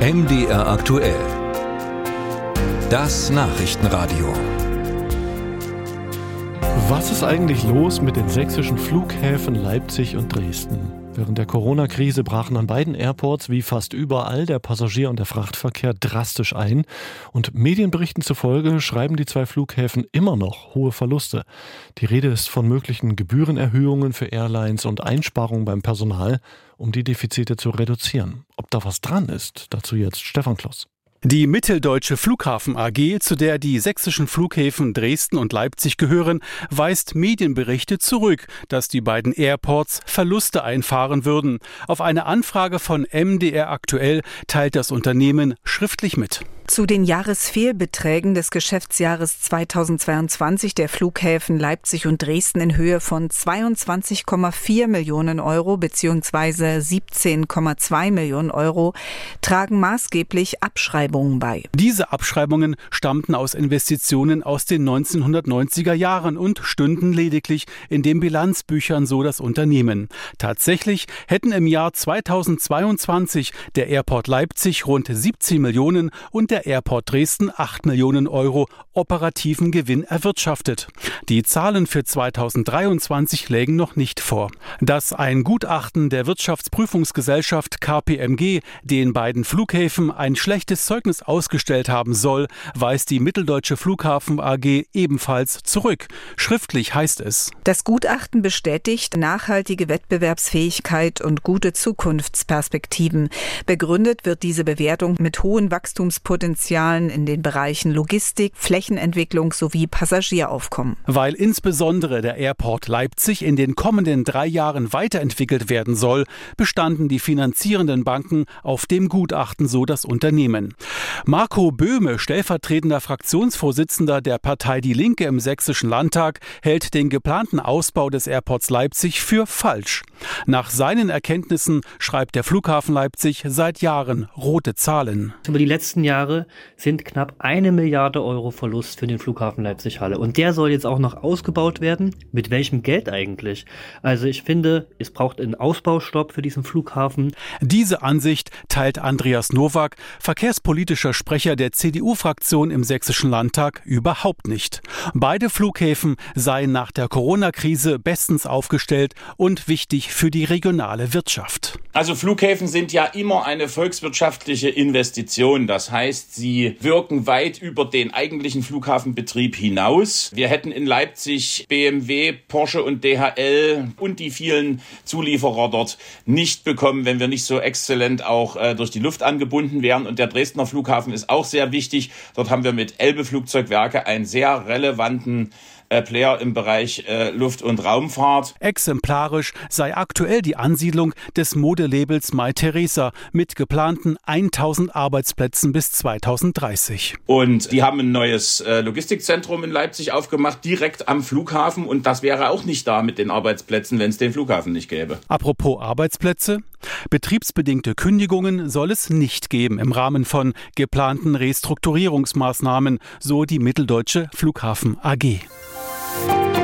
MDR aktuell. Das Nachrichtenradio. Was ist eigentlich los mit den sächsischen Flughäfen Leipzig und Dresden? Während der Corona-Krise brachen an beiden Airports wie fast überall der Passagier- und der Frachtverkehr drastisch ein. Und Medienberichten zufolge schreiben die zwei Flughäfen immer noch hohe Verluste. Die Rede ist von möglichen Gebührenerhöhungen für Airlines und Einsparungen beim Personal, um die Defizite zu reduzieren. Ob da was dran ist, dazu jetzt Stefan Kloss. Die Mitteldeutsche Flughafen AG, zu der die sächsischen Flughäfen Dresden und Leipzig gehören, weist Medienberichte zurück, dass die beiden Airports Verluste einfahren würden. Auf eine Anfrage von MDR aktuell teilt das Unternehmen schriftlich mit. Zu den Jahresfehlbeträgen des Geschäftsjahres 2022 der Flughäfen Leipzig und Dresden in Höhe von 22,4 Millionen Euro bzw. 17,2 Millionen Euro tragen maßgeblich Abschreibungen bei. Diese Abschreibungen stammten aus Investitionen aus den 1990er Jahren und stünden lediglich in den Bilanzbüchern so das Unternehmen. Tatsächlich hätten im Jahr 2022 der Airport Leipzig rund 17 Millionen und der Airport Dresden 8 Millionen Euro operativen Gewinn erwirtschaftet. Die Zahlen für 2023 lägen noch nicht vor. Dass ein Gutachten der Wirtschaftsprüfungsgesellschaft KPMG den beiden Flughäfen ein schlechtes Zeugnis ausgestellt haben soll, weist die Mitteldeutsche Flughafen AG ebenfalls zurück. Schriftlich heißt es. Das Gutachten bestätigt nachhaltige Wettbewerbsfähigkeit und gute Zukunftsperspektiven. Begründet wird diese Bewertung mit hohen Wachstumspotenzialen Potenzialen in den Bereichen Logistik, Flächenentwicklung sowie Passagieraufkommen. Weil insbesondere der Airport Leipzig in den kommenden drei Jahren weiterentwickelt werden soll, bestanden die finanzierenden Banken auf dem Gutachten so das Unternehmen. Marco Böhme, stellvertretender Fraktionsvorsitzender der Partei Die Linke im Sächsischen Landtag, hält den geplanten Ausbau des Airports Leipzig für falsch. Nach seinen Erkenntnissen schreibt der Flughafen Leipzig seit Jahren rote Zahlen. Über die letzten Jahre sind knapp eine Milliarde Euro Verlust für den Flughafen Leipzig-Halle. Und der soll jetzt auch noch ausgebaut werden. Mit welchem Geld eigentlich? Also ich finde, es braucht einen Ausbaustopp für diesen Flughafen. Diese Ansicht teilt Andreas Nowak, verkehrspolitischer Sprecher der CDU-Fraktion im Sächsischen Landtag, überhaupt nicht. Beide Flughäfen seien nach der Corona-Krise bestens aufgestellt und wichtig für die regionale Wirtschaft. Also Flughäfen sind ja immer eine volkswirtschaftliche Investition. Das heißt, sie wirken weit über den eigentlichen Flughafenbetrieb hinaus. Wir hätten in Leipzig BMW, Porsche und DHL und die vielen Zulieferer dort nicht bekommen, wenn wir nicht so exzellent auch äh, durch die Luft angebunden wären. Und der Dresdner Flughafen ist auch sehr wichtig. Dort haben wir mit Elbe Flugzeugwerke einen sehr relevanten äh, Player im Bereich äh, Luft- und Raumfahrt. Exemplarisch sei aktuell die Ansiedlung des Modelabels My Theresa mit geplanten 1000 Arbeitsplätzen bis 2030. Und die haben ein neues äh, Logistikzentrum in Leipzig aufgemacht, direkt am Flughafen. Und das wäre auch nicht da mit den Arbeitsplätzen, wenn es den Flughafen nicht gäbe. Apropos Arbeitsplätze. Betriebsbedingte Kündigungen soll es nicht geben im Rahmen von geplanten Restrukturierungsmaßnahmen, so die Mitteldeutsche Flughafen AG. Bye.